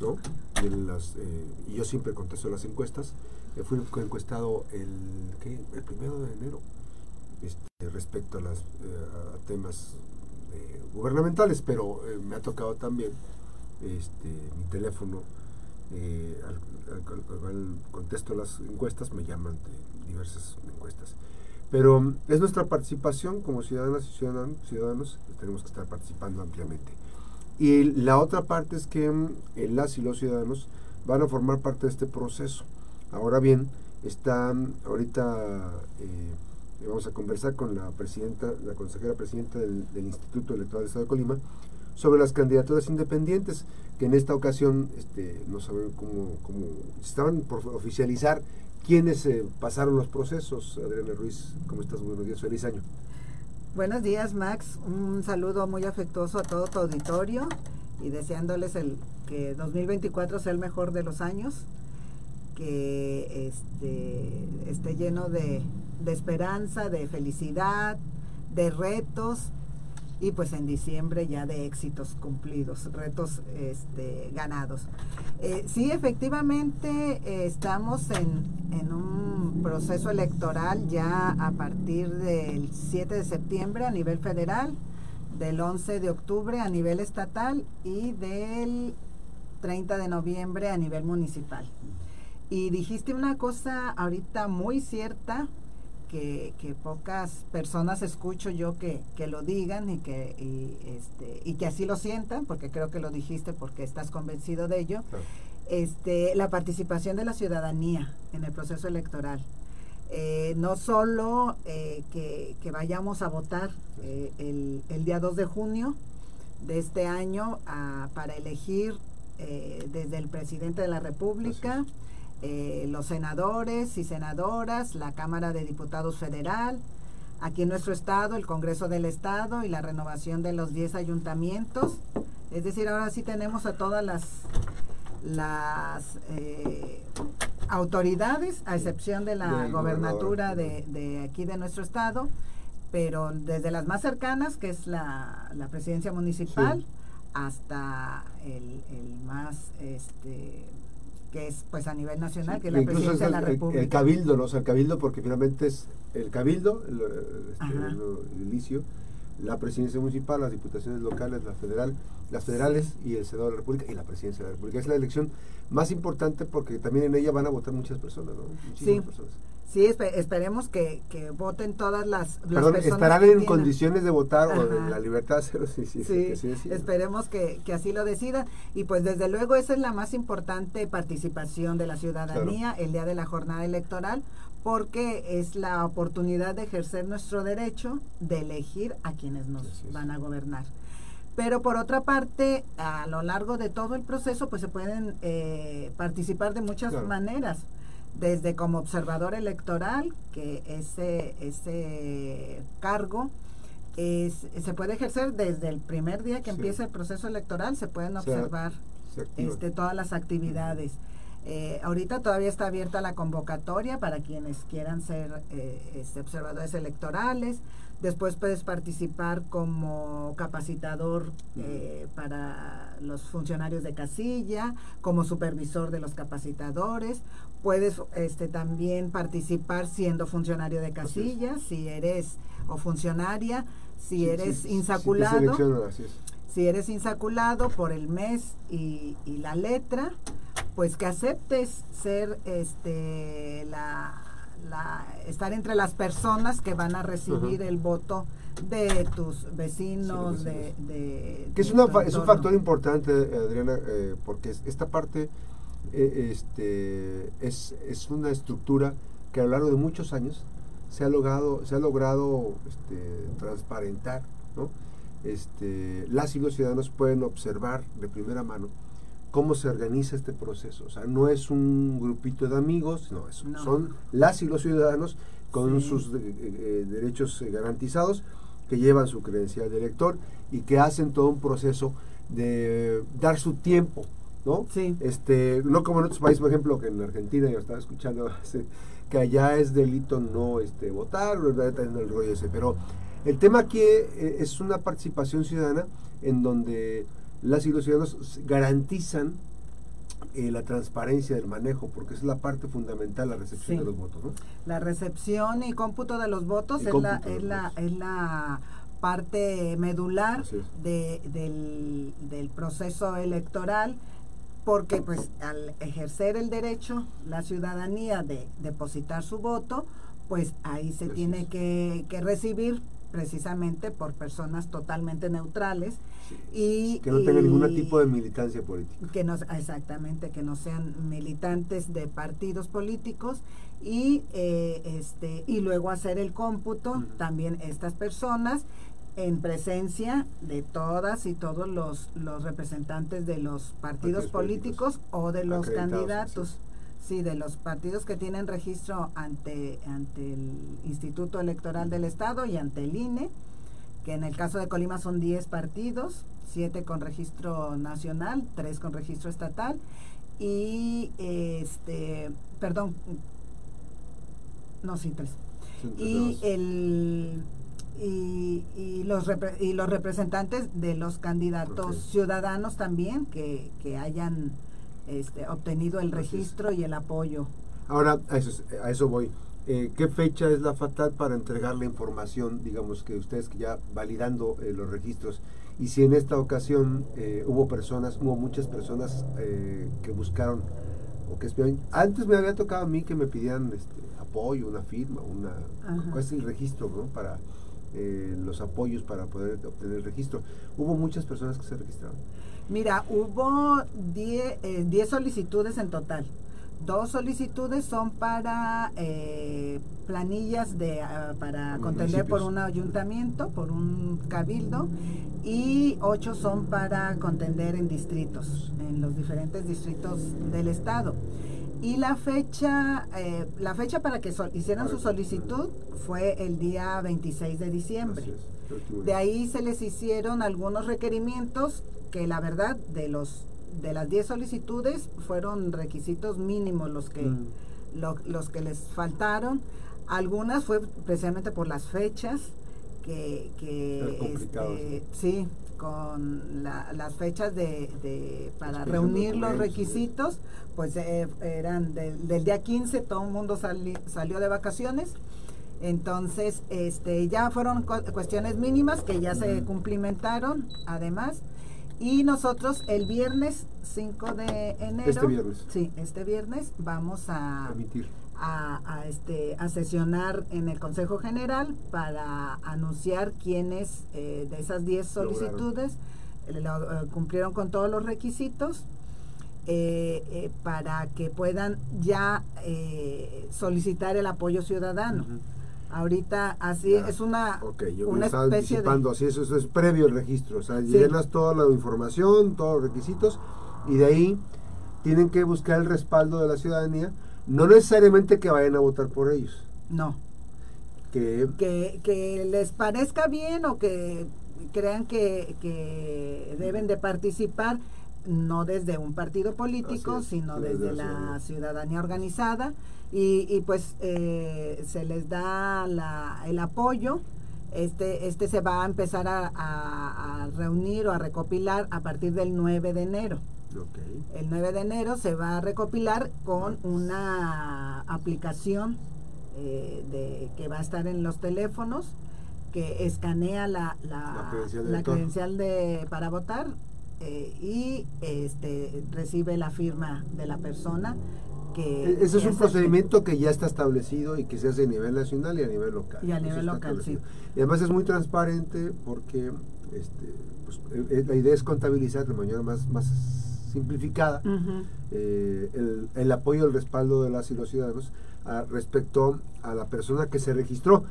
¿no? De las, eh, y yo siempre contesto las encuestas. Eh, fui encuestado el, ¿qué? el primero de enero este, respecto a, las, eh, temas gubernamentales, pero me ha tocado también este, mi teléfono, al, al- contesto las encuestas, me llaman de diversas encuestas. Pero es nuestra participación como ciudadanas y ciudadanos, ciudadanos tenemos que estar participando ampliamente. Y la otra parte es que mm, eh, las y los ciudadanos van a formar parte de este proceso. Ahora bien, está mm, ahorita, eh, vamos a conversar con la presidenta, la consejera presidenta del, Instituto Electoral del Estado de Colima, sobre las candidaturas independientes, que en esta ocasión este, no saben cómo, cómo estaban por oficializar quiénes eh, pasaron los procesos. Adriana Ruiz, ¿cómo estás? Buenos días, feliz año. Buenos días, Max. Un saludo muy afectuoso a todo tu auditorio y deseándoles el que 2024 sea el mejor de los años, que este, esté lleno de, de esperanza, de felicidad, de retos y pues en diciembre ya de éxitos cumplidos, retos este, ganados. Eh, sí, efectivamente estamos en, en un proceso electoral ya a partir del 7 de septiembre a nivel federal, del 11 de octubre a nivel estatal y del 30 de noviembre a nivel municipal. Y dijiste una cosa ahorita muy cierta, que, que pocas personas escucho yo que, que lo digan y que, y, este, y que así lo sientan, porque creo que lo dijiste porque estás convencido de ello, Claro. este, la participación de la ciudadanía en el proceso electoral. Eh, no solo eh, que, que vayamos a votar eh, el, el día 2 de junio de este año ah, para elegir desde el presidente de la República, eh, los senadores y senadoras, la Cámara de Diputados Federal, aquí en nuestro estado, el Congreso del Estado y la renovación de los 10 ayuntamientos. Es decir, ahora sí tenemos a todas las, las eh, autoridades, a excepción de la gobernatura de, de aquí de nuestro estado, pero desde las más cercanas, que es la, la presidencia municipal, Sí. hasta el, el más, este, que es pues a nivel nacional, que es la presidencia de la el, el- República. el cabildo, ¿no? O sea, el cabildo porque finalmente es el cabildo, el, el- este, el inicio, la presidencia municipal, las diputaciones locales, la federal, las federales y el Senado de la República y la presidencia de la República. Es la elección más importante porque también en ella van a votar muchas personas, ¿no? Muchísimas Sí. personas. Sí, espe- esperemos que, que voten todas las, las Perdón, personas estarán que en tienen- condiciones de votar o de la libertad cero, sí, sí, sí, Sí, que sí deciden. esperemos que, que así lo decida. Y pues desde luego esa es la más importante participación de la ciudadanía el día de la jornada electoral, porque es la oportunidad de ejercer nuestro derecho de elegir a quienes nos van a gobernar. Pero por otra parte, a lo largo de todo el proceso, pues se pueden eh, participar de muchas Claro. maneras desde como observador electoral, que ese, ese cargo es- se puede ejercer desde el primer día que Sí. empieza el proceso electoral, se pueden observar Se este, todas las actividades. Eh, ahorita todavía está abierta la convocatoria para quienes quieran ser eh, este, observadores electorales. Después puedes participar como capacitador eh, para los funcionarios de casilla, como supervisor de los capacitadores. Puedes este, también participar siendo funcionario de casilla, si eres o funcionaria, si Sí, eres sí, insaculado así es. si eres insaculado por el mes y, y la letra, pues que aceptes ser este la, la- estar entre las personas que van a recibir el voto de tus vecinos, Sí, de, Que es, una, es un factor importante, Adriana, eh, porque es- esta parte eh, este, es, es una estructura que a lo largo de muchos años se ha logrado, se ha logrado este, transparentar. ¿no? Este, las y los ciudadanos pueden observar de primera mano cómo se organiza este proceso. O sea, no es un grupito de amigos, no, es- No. son las y los ciudadanos con Sí. sus de- eh, derechos eh, garantizados que llevan su credencial de elector y que hacen todo un proceso de dar su tiempo, ¿no? Sí. Este, no como en otros países, por ejemplo, que en Argentina yo estaba escuchando que allá es delito no este votar, en el rollo ese, pero el tema aquí eh, es una participación ciudadana en donde las y los ciudadanos garantizan eh, la transparencia del manejo, porque es la parte fundamental, la recepción Sí. de los votos, ¿no? La recepción y cómputo de los votos es la, es, la, es la parte medular de, del, del proceso electoral porque pues al ejercer el derecho la ciudadanía de depositar su voto pues ahí se tiene que, que recibir precisamente por personas totalmente neutrales Sí. y Que no tenga ningún tipo de militancia política. que no exactamente que no sean militantes de partidos políticos y eh, este y luego hacer el cómputo también estas personas en presencia de todas y todos los, los representantes de los partidos, Partidos políticos, o de los candidatos sí de los partidos que tienen registro ante ante el Instituto Electoral del Estado y ante el INE que en el caso de Colima son 10 partidos, 7 con registro nacional, 3 con registro estatal y este, perdón, no, sí, 3. Y el y, y los repre- y los representantes de los candidatos ciudadanos también que, que hayan este, obtenido el registro y el apoyo. Ahora, a eso, es- a eso voy. Eh, ¿Qué fecha es la fatal para entregar la información, digamos que ustedes que ya validando eh, los registros? Y si en esta ocasión eh, hubo personas, hubo muchas personas eh, que buscaron o que esperaban. Antes me había tocado a mí que me pidieran este, apoyo, una firma, una, Ajá. ¿cuál es el registro ¿no? para eh, los apoyos para poder obtener el registro? Hubo muchas personas que se registraron. Mira, hubo 10 eh, 10 solicitudes en total. Dos solicitudes son para eh, planillas de ah, para Los contender por un ayuntamiento, por un cabildo, y ocho son para contender en distritos, en los diferentes distritos del estado. Y la fecha, eh, la fecha para que hicieran su solicitud fue el día 26 de diciembre. De ahí se les hicieron algunos requerimientos que la verdad de los de las 10 solicitudes fueron requisitos mínimos los que Mm. lo- los que les faltaron. Algunas fue precisamente por las fechas que, que este, sí, con la- las fechas de, de- para de reunir los requisitos, pues eh, eran del- del día 15, todo el mundo sali- salió de vacaciones. Entonces, este, ya fueron cu- cuestiones mínimas que ya se Ujú. cumplimentaron, además. Y nosotros el viernes 5 de enero. Este viernes. Sí, este viernes vamos a, Emitir. a, a, este, a sesionar en el Consejo General para anunciar quiénes eh, de esas 10 Lograron. solicitudes eh, lo- eh, cumplieron con todos los requisitos eh, para que puedan ya solicitar el apoyo ciudadano. Ahorita así Ya. es una, Ok, yo una especie de... anticipando, así eso, eso es previo al registro, o sea, Sí. llenas toda la información, todos los requisitos, y de ahí tienen que buscar el respaldo de la ciudadanía, no necesariamente que vayan a votar por ellos, No, que que, que les parezca bien o que crean que, que deben de participar no desde un partido político, es, sino desde desde la ciudadanía. organizada y, y pues eh, se les da la, el apoyo. Este, este se va a empezar a, a- a reunir o a recopilar a partir del 9 de enero. El 9 de enero se va a recopilar con una aplicación eh, de, que va a estar en los teléfonos que escanea la, la, La credencial de la credencial de, para votar eh, y este, recibe la firma de la persona que... E- ese es un hace- procedimiento que ya está establecido y que se hace a nivel nacional y a nivel local. Y a nivel local, sí. Y además es muy transparente porque este, pues, eh, eh, la idea es contabilizar de manera más, más simplificada eh, el, el apoyo, el respaldo de las y los ciudadanos a- respecto a la persona que se registró.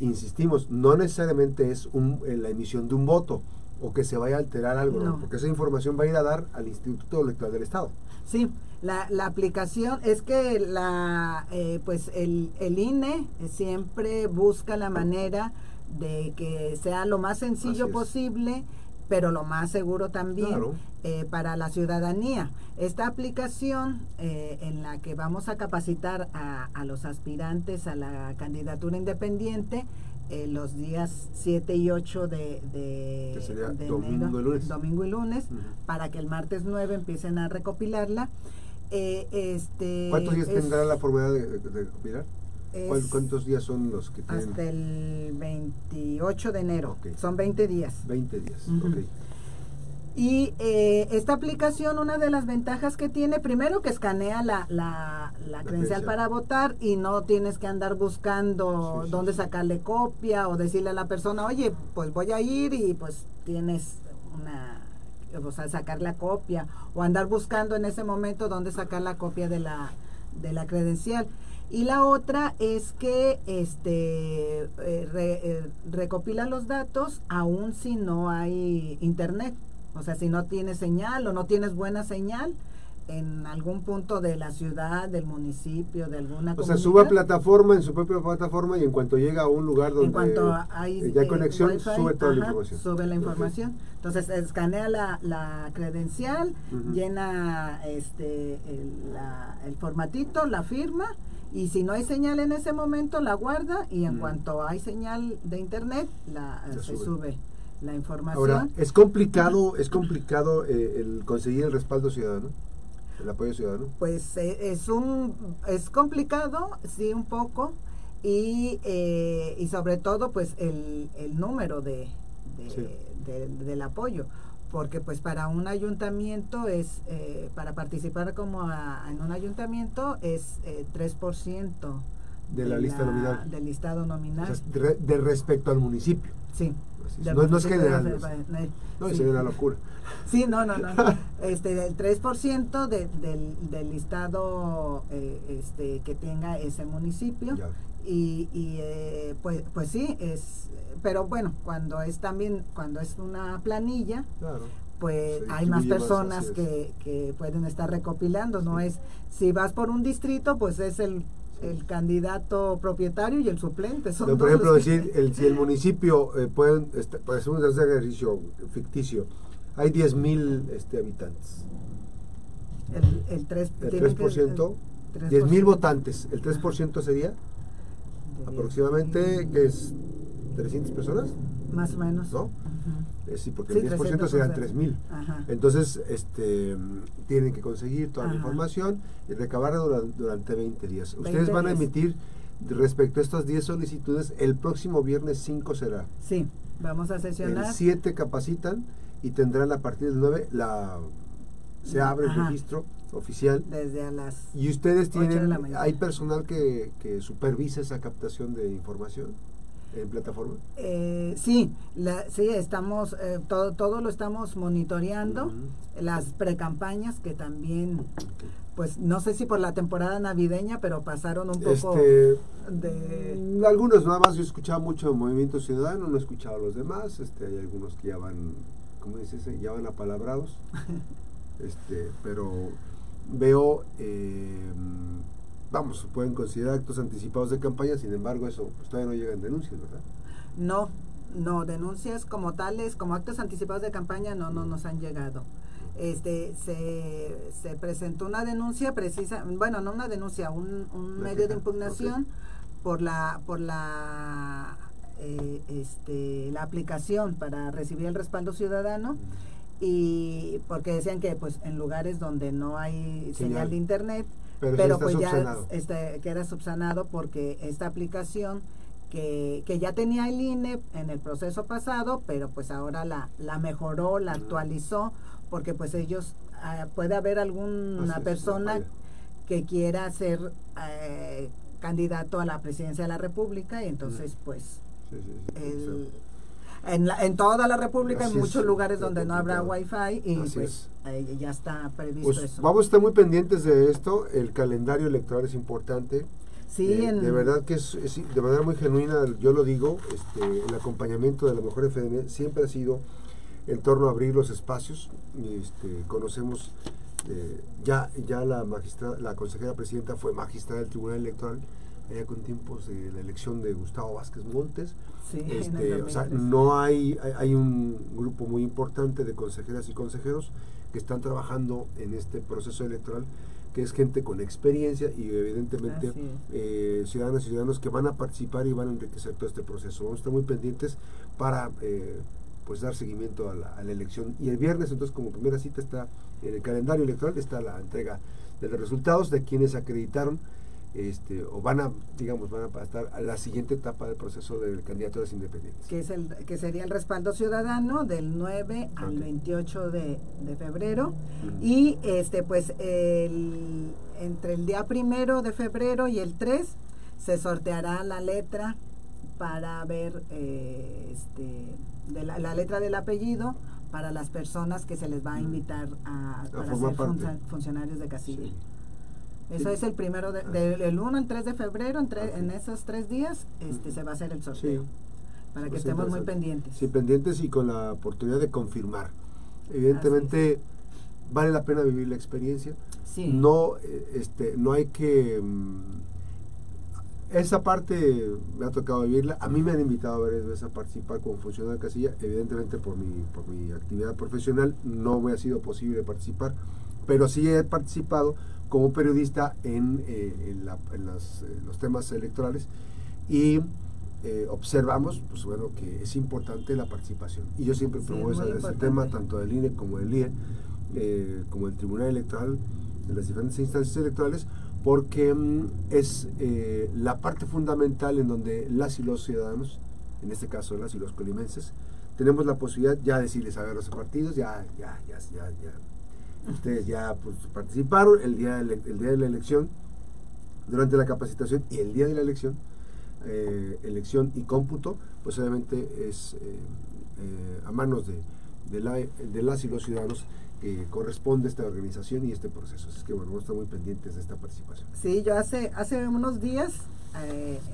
Insistimos, no necesariamente es un, eh, la emisión de un voto o que se vaya a alterar algo, ¿no? No. porque esa información va a ir a dar al Instituto Electoral del Estado. Sí, la, la aplicación es que la eh, pues el, el INE siempre busca la manera de que sea lo más sencillo posible, pero lo más seguro también Claro. eh, para la ciudadanía. Esta aplicación eh, en la que vamos a capacitar a, a los aspirantes a la candidatura independiente eh, los días 7 y 8 de, Que sería de domingo enero, y lunes. domingo y lunes, Ujú. para que el martes 9 empiecen a recopilarla. Eh, este, ¿Cuántos días es- tendrá la forma de, de, de recopilar? ¿Cuál- es ¿Cuántos días son los que tienen? Hasta el 28 de enero, Ok. son 20 días. 20 días. Ujú. ok. Y eh, esta aplicación, una de las ventajas que tiene, primero que escanea la, la, la credencial para votar y no tienes que andar buscando Sí, sí, dónde sí. sacarle copia o decirle a la persona, oye, pues voy a ir y pues tienes una, o sea, sacar la copia o andar buscando en ese momento dónde sacar la copia de la, de la credencial. Y la otra es que este eh, re- eh, recopila los datos aun si no hay internet. O sea, si no tienes señal o no tienes buena señal en algún punto de la ciudad, del municipio, de alguna O sea, comunidad. sube a plataforma en su propia plataforma y en cuanto llega a un lugar donde En cuanto hay eh, ya hay eh, conexión, wifi, sube toda la información. Sube la información. Entonces escanea la, la credencial, llena este el, la- el formatito, la firma y si no hay señal en ese momento la guarda y en Mm. cuanto hay señal de internet la, La se sube. sube. La información. Ahora, es complicado, es complicado eh, el conseguir el respaldo ciudadano, el apoyo ciudadano. pues eh, es un es complicado sí un poco y, eh, y sobre todo pues el, el número de, de- Sí. de- del apoyo porque pues para un ayuntamiento es eh, para participar como a- en un ayuntamiento es eh, 3% De la lista nominal. del listado O nominal sea, de, de respecto al municipio. sí Así es. del No, no es general. no sí. sería una locura. Sí, no, no, no. Este, del 3% de, del, del listado eh, este, que tenga ese municipio. Ya. Y, y eh, pues, pues sí, es, pero bueno, cuando es también, cuando es una planilla, Claro. pues hay más personas es. que, que pueden estar recopilando, no Sí. es, si vas por un distrito, pues es el, el candidato propietario y el suplente. Son No, por ejemplo, que- decir, el, si el municipio eh, pueden, este, para hacer un ejercicio ficticio, hay 10.000 este, habitantes. el, el 3%, El tienen que- 3%, el 10.000 votantes, el 3% sería diez aproximadamente, mil. que es 300 personas, Más o menos. ¿no? Ujú. Eh, sí, porque Sí, el 10% 300 serían o sea, 3.000. Ajá. Entonces, este, tienen que conseguir toda la información y recabarla durante, durante 20 días. 20 Ustedes van a emitir respecto a estas 10 solicitudes, el próximo viernes 5 será. Sí, vamos a El sesionar. 7 capacitan y tendrán a partir del 9 la se abre el registro oficial Desde a las... y ustedes tienen hay personal que, que supervisa esa captación de información en plataforma Eh, sí, la, sí, estamos, eh, todo, todo lo estamos monitoreando. Ujú. Las precampañas que también, pues no sé si por la temporada navideña, pero pasaron un poco este de... mm, algunos nada más yo escuchaba mucho Movimiento Ciudadano no he escuchado a los demás este hay algunos que ya van ¿cómo dices? ya van apalabrados este pero veo vamos pueden considerar actos anticipados de campaña sin embargo eso pues todavía no llegan denuncias verdad No, no, denuncias como tales, como actos anticipados de campaña, no, no nos han llegado. Este, se, se presentó una denuncia precisa, bueno, no una denuncia, un, medio de impugnación por la, por la, eh, este, la aplicación para recibir el respaldo ciudadano y porque decían que pues en lugares donde no hay señal, Señal. de internet pero, pues ya este, que era subsanado porque esta aplicación que, que ya tenía el INE en el proceso pasado, pero pues ahora la, la mejoró, la actualizó, porque pues ellos, ah, puede haber alguna persona que quiera ser eh, candidato a la presidencia de la República y entonces pues Sí, sí, sí, el- sí. En, la- en toda la República, Así en es, muchos lugares donde no habrá wifi y Así pues es. eh, ya está previsto Pues eso. vamos a estar muy pendientes de esto. El calendario electoral es importante. sí, Eh, en- De verdad que es, es- de manera muy genuina, yo lo digo, este, el acompañamiento de la mejor FDM siempre ha sido en torno a abrir los espacios. Este, conocemos eh, ya, ya la magistrada, la consejera presidenta fue magistrada del Tribunal Electoral allá con tiempos de la elección de Gustavo Vázquez Montes. sí, Este, o sea, 2003. no hay, hay, un grupo muy importante de consejeras y consejeros que están trabajando en este proceso electoral, que es gente con experiencia y evidentemente eh, ciudadanos y ciudadanos que van a participar y van a enriquecer todo este proceso. Vamos a estar muy pendientes para eh, pues dar seguimiento a la, a la, elección. Y el viernes, entonces, como primera cita está en el calendario electoral, está la entrega de los resultados de quienes acreditaron este, o van a, digamos, van a estar a la siguiente etapa del proceso de candidaturas independientes. Que, es el, que sería el respaldo ciudadano del 9 al 28 de, de febrero. Y este pues el, entre el día primero de febrero y el 3 se sorteará la letra para ver eh, este, de la, la, letra del apellido para las personas que se les va a invitar a, para ser funcionarios de casilla. Eso es el primero, de, del 1 al 3 de febrero, entre, en esos tres días este, se va a hacer el sorteo. Para que pues estemos muy pendientes. Sí, pendientes y con la oportunidad de confirmar. Evidentemente vale la pena vivir la experiencia. Sí. No, eh, este, no hay que... Mm, esa parte me ha tocado vivirla. A mí me han invitado varias veces a participar como funcionario de casilla. Evidentemente por mi, por mi actividad profesional no me ha sido posible participar, pero sí he participado como periodista en, eh, en, los temas electorales y eh, observamos pues bueno que es importante la participación. Y yo siempre promuevo ese, tema tanto del INE como del IE eh, como el Tribunal Electoral de las diferentes instancias electorales porque mm, es la parte fundamental en donde las y los ciudadanos en este caso las y los colimenses tenemos la posibilidad ya de decirles a ver los partidos ya ya ya ya, ya Ustedes ya pues, participaron el día, de el día de la elección, durante la capacitación y el día de la elección, eh, elección y cómputo, pues obviamente es eh, eh, a manos de, de, la, de, las y los ciudadanos que corresponde esta organización y este proceso. Es que bueno, vamos a estar muy pendientes de esta participación. Sí, yo hace, hace unos días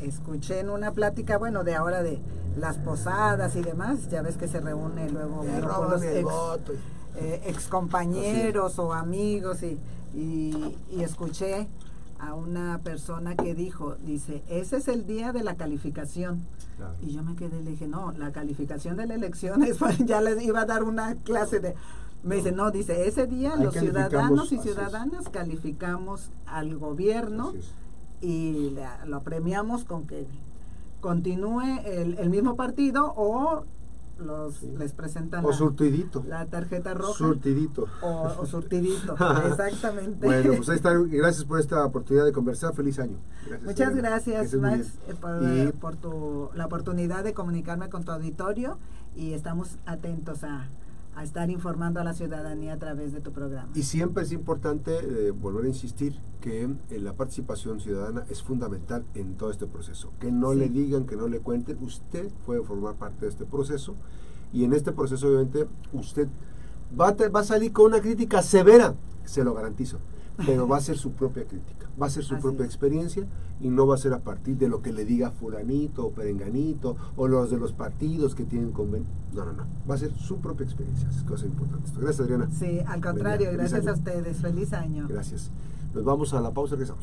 escuché en una plática, bueno, de ahora de las posadas y demás, ya ves que se reúne luego los el voto eh, excompañeros o amigos y, y, escuché a una persona que dijo, dice, ese es el día de la calificación. Y yo me quedé, le dije, no, la calificación de la elección es, ya les iba a dar una clase de... Me dice, no, dice, ese día los ciudadanos y ciudadanas calificamos al gobierno y lo premiamos con que continúe el, el mismo partido o los les presentan o la, surtidito. la tarjeta roja. Surtidito. O, surtidito. Exactamente. Bueno pues ahí está. Gracias por esta oportunidad de conversar. Feliz año. Muchas gracias Max eh, por, tu, la oportunidad de comunicarme con tu auditorio y estamos atentos a, a estar informando a la ciudadanía a través de tu programa. Y siempre es importante eh, volver a insistir que eh, la participación ciudadana es fundamental en todo este proceso. Que no le digan, que no le cuenten, usted puede formar parte de este proceso y en este proceso obviamente usted va a, va a salir con una crítica severa, se lo garantizo, pero va a ser su propia crítica, va a ser su propia experiencia y no va a ser a partir de lo que le diga fulanito o perenganito o los de los partidos que tienen convenio. No, no, no. Va a ser su propia experiencia. Es cosa importante. Gracias, Adriana. Sí, al contrario, gracias a ustedes. Feliz año. Gracias. Nos vamos a la pausa y regresamos.